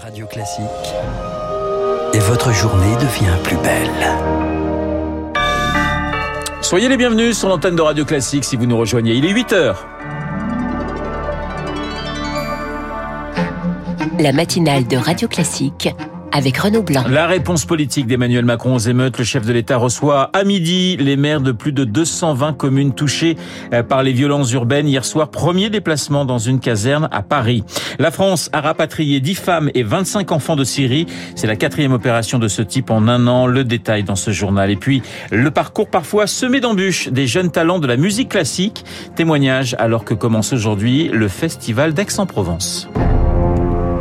Radio Classique. Et votre journée devient plus belle. Soyez les bienvenus sur l'antenne de Radio Classique si vous nous rejoignez. Il est 8 heures. La matinale de Radio Classique avec Renaud Blanc. La réponse politique d'Emmanuel Macron aux émeutes. Le chef de l'État reçoit à midi les maires de plus de 220 communes touchées euh, par les violences urbaines. Hier soir, premier déplacement dans une caserne à Paris. La France a rapatrié 10 femmes et 25 enfants de Syrie. C'est la quatrième opération de ce type en un an. Le détail dans ce journal. Et puis, le parcours parfois semé d'embûches des jeunes talents de la musique classique. Témoignage alors que commence aujourd'hui le festival d'Aix-en-Provence.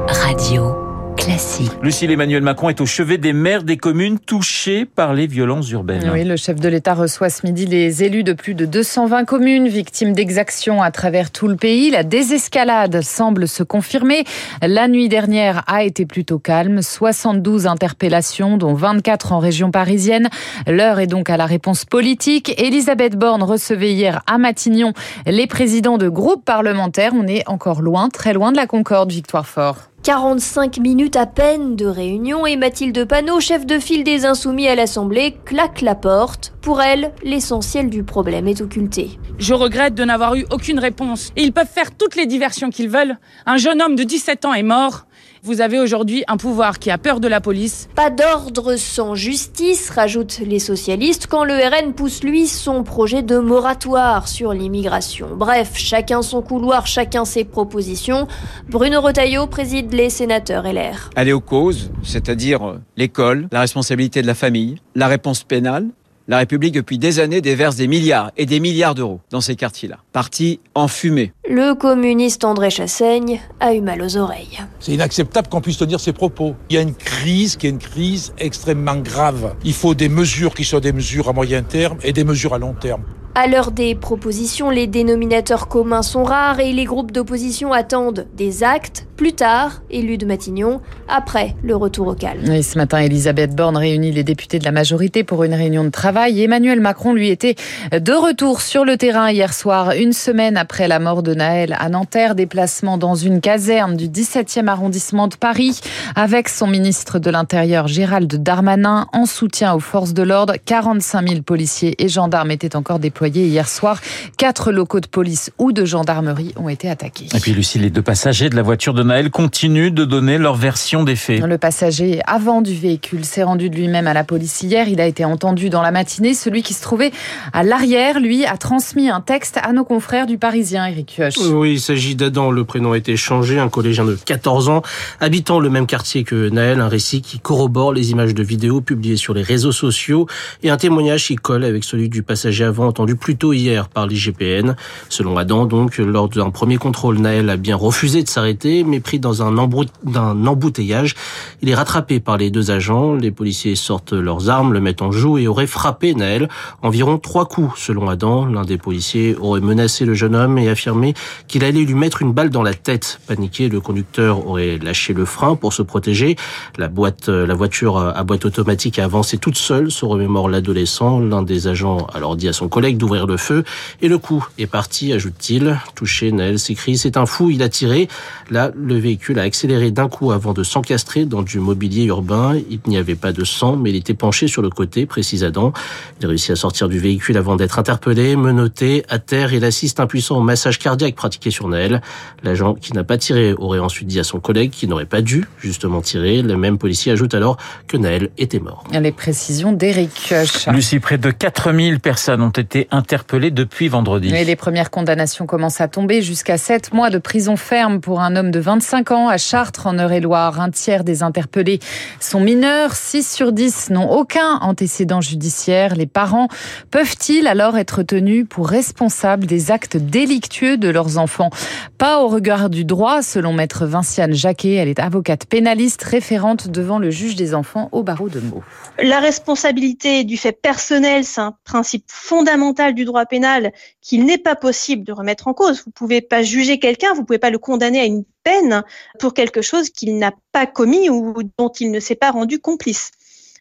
Radio classique. Lucille Emmanuel Macron est au chevet des maires des communes touchées par les violences urbaines. Oui, le chef de l'État reçoit ce midi les élus de plus de 220 communes victimes d'exactions à travers tout le pays. La désescalade semble se confirmer. La nuit dernière a été plutôt calme. 72 interpellations, dont 24 en région parisienne. L'heure est donc à la réponse politique. Elisabeth Borne recevait hier à Matignon les présidents de groupes parlementaires. On est encore loin, très loin de la Concorde, Victoire Fort. 45 minutes à peine de réunion et Mathilde Panot, chef de file des Insoumis à l'Assemblée, claque la porte. Pour elle, l'essentiel du problème est occulté. Je regrette de n'avoir eu aucune réponse. Ils peuvent faire toutes les diversions qu'ils veulent. Un jeune homme de 17 ans est mort. Vous avez aujourd'hui un pouvoir qui a peur de la police. Pas d'ordre sans justice, rajoutent les socialistes, quand le RN pousse lui son projet de moratoire sur l'immigration. Bref, chacun son couloir, chacun ses propositions. Bruno Retailleau préside les sénateurs LR. Aller aux causes, c'est-à-dire l'école, la responsabilité de la famille, la réponse pénale, la République, depuis des années, déverse des milliards et des milliards d'euros dans ces quartiers-là. Parti en fumée. Le communiste André Chassaigne a eu mal aux oreilles. C'est inacceptable qu'on puisse tenir ces propos. Il y a une crise qui est une crise extrêmement grave. Il faut des mesures qui soient des mesures à moyen terme et des mesures à long terme. À l'heure des propositions, les dénominateurs communs sont rares et les groupes d'opposition attendent des actes. Plus tard, élu de Matignon, après le retour au calme. Ce matin, Elisabeth Borne réunit les députés de la majorité pour une réunion de travail. Emmanuel Macron, lui, était de retour sur le terrain hier soir, une semaine après la mort de Naël à Nanterre. Déplacement dans une caserne du 17e arrondissement de Paris avec son ministre de l'Intérieur, Gérald Darmanin, en soutien aux forces de l'ordre. 45 000 policiers et gendarmes étaient encore déployés hier soir. Quatre locaux de police ou de gendarmerie ont été attaqués. Et puis Lucie, les deux passagers de la voiture de Naël continuent de donner leur version des faits. Le passager avant du véhicule s'est rendu de lui-même à la police hier. Il a été entendu dans la matinée. Celui qui se trouvait à l'arrière, lui, a transmis un texte à nos confrères du Parisien, Eric Kioch. Oui, il s'agit d'Adam. Le prénom a été changé. Un collégien de 14 ans, habitant le même quartier que Naël. Un récit qui corrobore les images de vidéos publiées sur les réseaux sociaux et un témoignage qui colle avec celui du passager avant entendu plus tôt hier par l'IGPN. Selon Adam, donc, lors d'un premier contrôle, Naël a bien refusé de s'arrêter, mais pris dans un, embouteillage. Il est rattrapé par les deux agents. Les policiers sortent leurs armes, le mettent en joue et auraient frappé Naël environ trois coups, selon Adam. L'un des policiers aurait menacé le jeune homme et affirmé qu'il allait lui mettre une balle dans la tête. Paniqué, le conducteur aurait lâché le frein pour se protéger. La boîte, la voiture à boîte automatique a avancé toute seule, se remémore l'adolescent. L'un des agents alors dit à son collègue d'ouvrir le feu et le coup est parti, ajoute-t-il. Touché, Naël s'écrie, c'est un fou, il a tiré. Là, le véhicule a accéléré d'un coup avant de s'encastrer dans du mobilier urbain. Il n'y avait pas de sang, mais il était penché sur le côté, précise Adam. Il a réussi à sortir du véhicule avant d'être interpellé, menotté, à terre. Il assiste impuissant au massage cardiaque pratiqué sur Naël. L'agent qui n'a pas tiré aurait ensuite dit à son collègue qu'il n'aurait pas dû justement tirer. Le même policier ajoute alors que Naël était mort. Les précisions d'Éric Lucie, près de 4000 personnes ont été interpellées depuis vendredi. les premières condamnations commencent à tomber jusqu'à 7 mois de prison ferme pour un homme de 25 ans à Chartres en Eure-et-Loire. Un tiers des interpellés sont mineurs, 6 sur 10 n'ont aucun antécédent judiciaire. Les parents peuvent-ils alors être tenus pour responsables des actes délictueux de leurs enfants? Pas au regard du droit, selon maître Vinciane Jacquet. Elle est avocate pénaliste référente devant le juge des enfants au barreau de Meaux. La responsabilité du fait personnel, c'est un principe fondamental du droit pénal qu'il n'est pas possible de remettre en cause. Vous pouvez pas juger quelqu'un, vous pouvez pas le condamner à une peine pour quelque chose qu'il n'a pas commis ou dont il ne s'est pas rendu complice.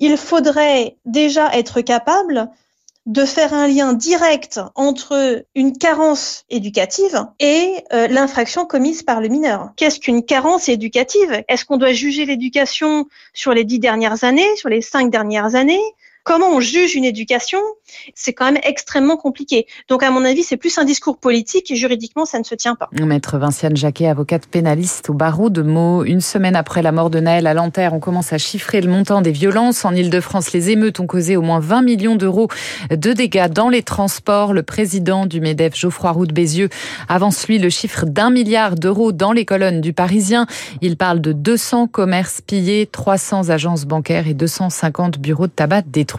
Il faudrait déjà être capable de faire un lien direct entre une carence éducative et euh, l'infraction commise par le mineur. Qu'est-ce qu'une carence éducative? Est-ce qu'on doit juger l'éducation sur les dix dernières années, sur les cinq dernières années? Comment on juge une éducation C'est quand même extrêmement compliqué. Donc, à mon avis, c'est plus un discours politique et juridiquement, ça ne se tient pas. Maître Vinciane Jacquet, avocate pénaliste au barreau de Meaux. Une semaine après la mort de Naël à Lanterre, on commence à chiffrer le montant des violences. En Ile-de-France, les émeutes ont causé au moins 20 millions d'euros de dégâts dans les transports. Le président du MEDEF, Geoffroy Roux de Bézieux, avance lui le chiffre d'un milliard d'euros dans les colonnes du Parisien. Il parle de 200 commerces pillés, 300 agences bancaires et 250 bureaux de tabac détruits.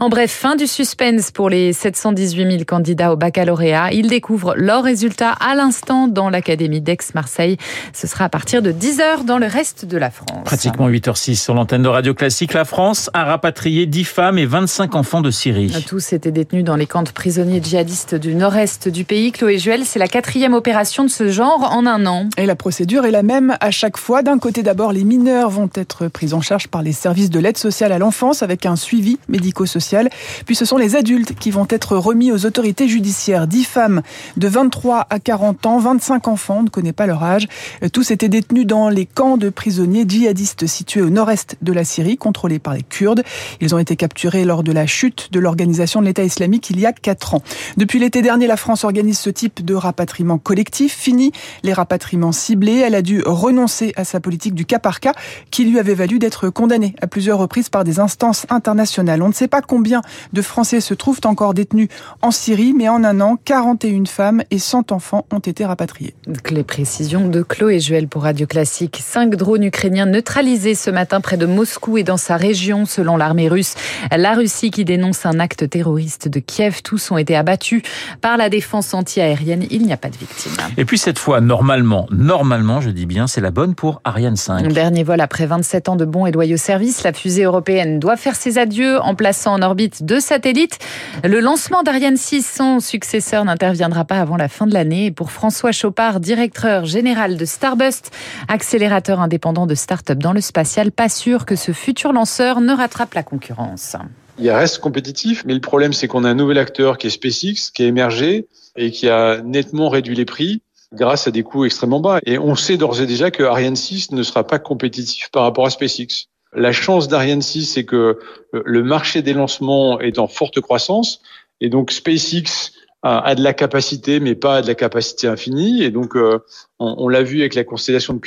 En bref, fin du suspense pour les 718 000 candidats au baccalauréat. Ils découvrent leurs résultats à l'instant dans l'Académie d'Aix-Marseille. Ce sera à partir de 10h dans le reste de la France. Pratiquement 8h06 sur l'antenne de Radio Classique. La France a rapatrié 10 femmes et 25 enfants de Syrie. Tous étaient détenus dans les camps de prisonniers djihadistes du nord-est du pays. Chloé Juel, c'est la quatrième opération de ce genre en un an. Et la procédure est la même à chaque fois. D'un côté, d'abord, les mineurs vont être pris en charge par les services de l'aide sociale à l'enfance avec un suivi médico-social. Puis ce sont les adultes qui vont être remis aux autorités judiciaires. 10 femmes de 23 à 40 ans, 25 enfants, on ne connaît pas leur âge. Tous étaient détenus dans les camps de prisonniers djihadistes situés au nord-est de la Syrie, contrôlés par les Kurdes. Ils ont été capturés lors de la chute de l'organisation de l'État islamique il y a 4 ans. Depuis l'été dernier, la France organise ce type de rapatriement collectif. Fini les rapatriements ciblés. Elle a dû renoncer à sa politique du cas par cas qui lui avait valu d'être condamnée à plusieurs reprises par des instances internationales on ne sait pas combien de Français se trouvent encore détenus en Syrie, mais en un an, 41 femmes et 100 enfants ont été rapatriés. Les précisions de Chloé Juel pour Radio Classique. Cinq drones ukrainiens neutralisés ce matin près de Moscou et dans sa région, selon l'armée russe. La Russie qui dénonce un acte terroriste de Kiev. Tous ont été abattus par la défense anti-aérienne. Il n'y a pas de victimes. Et puis cette fois, normalement, normalement, je dis bien, c'est la bonne pour Ariane 5. Dernier vol après 27 ans de bons et loyaux services. La fusée européenne doit faire ses adieux en plaçant en orbite deux satellites. Le lancement d'Ariane 6, son successeur, n'interviendra pas avant la fin de l'année. Pour François Chopard, directeur général de Starbust, accélérateur indépendant de start-up dans le spatial, pas sûr que ce futur lanceur ne rattrape la concurrence. Il reste compétitif, mais le problème c'est qu'on a un nouvel acteur qui est SpaceX, qui a émergé et qui a nettement réduit les prix grâce à des coûts extrêmement bas. Et on sait d'ores et déjà que Ariane 6 ne sera pas compétitif par rapport à SpaceX. La chance d'Ariane 6, c'est que euh, le marché des lancements est en forte croissance et donc SpaceX a, de la capacité, mais pas de la capacité infinie. Et donc, euh, on, l'a vu avec la constellation de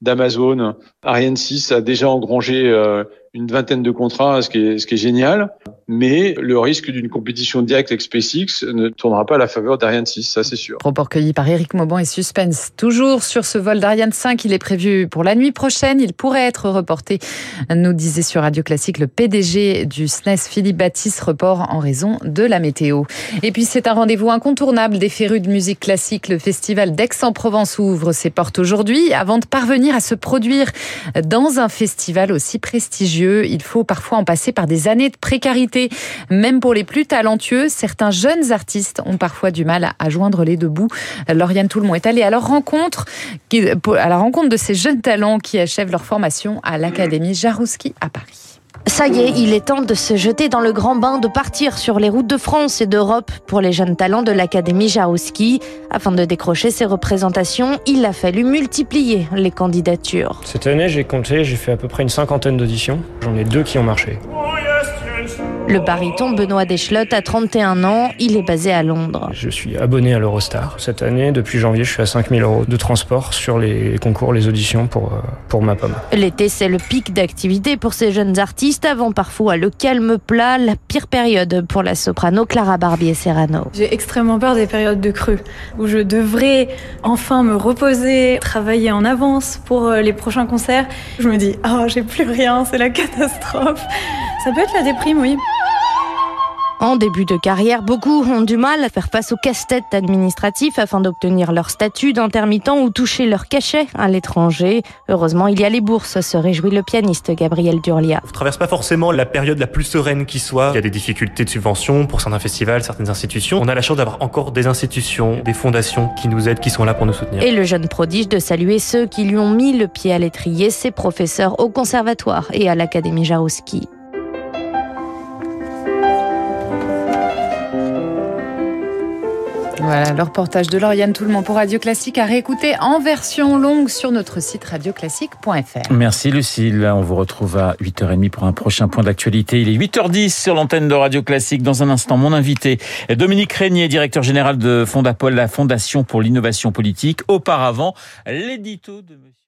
d'Amazon. Ariane 6 a déjà engrangé euh, une vingtaine de contrats, ce qui est, ce qui est génial. Mais le risque d'une compétition directe avec SpaceX ne tournera pas à la faveur d'Ariane 6, ça c'est sûr. Propos recueillis par Eric Mauban et Suspense. Toujours sur ce vol d'Ariane 5, il est prévu pour la nuit prochaine. Il pourrait être reporté, nous disait sur Radio Classique le PDG du SNES, Philippe Baptiste, report en raison de la météo. Et puis c'est un rendez-vous incontournable des férus de musique classique. Le festival d'Aix-en-Provence ouvre ses portes aujourd'hui avant de parvenir à se produire dans un festival aussi prestigieux il faut parfois en passer par des années de précarité. Même pour les plus talentueux, certains jeunes artistes ont parfois du mal à joindre les deux bouts. Lauriane Toulmont est allée à leur rencontre, à la rencontre de ces jeunes talents qui achèvent leur formation à l'Académie Jarouski à Paris. Ça y est, il est temps de se jeter dans le grand bain, de partir sur les routes de France et d'Europe pour les jeunes talents de l'Académie Jarouski. Afin de décrocher ces représentations, il a fallu multiplier les candidatures. Cette année, j'ai compté, j'ai fait à peu près une cinquantaine d'auditions. J'en ai deux qui ont marché. Le baryton Benoît Deschlotte a 31 ans, il est basé à Londres. Je suis abonné à l'Eurostar. Cette année, depuis janvier, je suis à 5000 euros de transport sur les concours, les auditions pour, euh, pour ma pomme. L'été, c'est le pic d'activité pour ces jeunes artistes, avant parfois le calme plat, la pire période pour la soprano Clara Barbier-Serrano. J'ai extrêmement peur des périodes de creux, où je devrais enfin me reposer, travailler en avance pour euh, les prochains concerts. Je me dis, oh, j'ai plus rien, c'est la catastrophe. Ça peut être la déprime, oui. En début de carrière, beaucoup ont du mal à faire face aux casse-têtes administratifs afin d'obtenir leur statut d'intermittent ou toucher leur cachet à l'étranger. Heureusement, il y a les bourses, se réjouit le pianiste Gabriel Durlia. On ne traverse pas forcément la période la plus sereine qui soit. Il y a des difficultés de subvention pour certains festivals, certaines institutions. On a la chance d'avoir encore des institutions, des fondations qui nous aident, qui sont là pour nous soutenir. Et le jeune prodige de saluer ceux qui lui ont mis le pied à l'étrier, ses professeurs au conservatoire et à l'Académie Jarouski. Voilà, le reportage de Lauriane Tout-le-Monde pour Radio Classique à réécouter en version longue sur notre site radioclassique.fr. Merci Lucille. On vous retrouve à 8h30 pour un prochain point d'actualité. Il est 8h10 sur l'antenne de Radio Classique. Dans un instant, mon invité, Dominique Régnier, directeur général de Fondapol, la Fondation pour l'innovation politique. Auparavant, l'édito de monsieur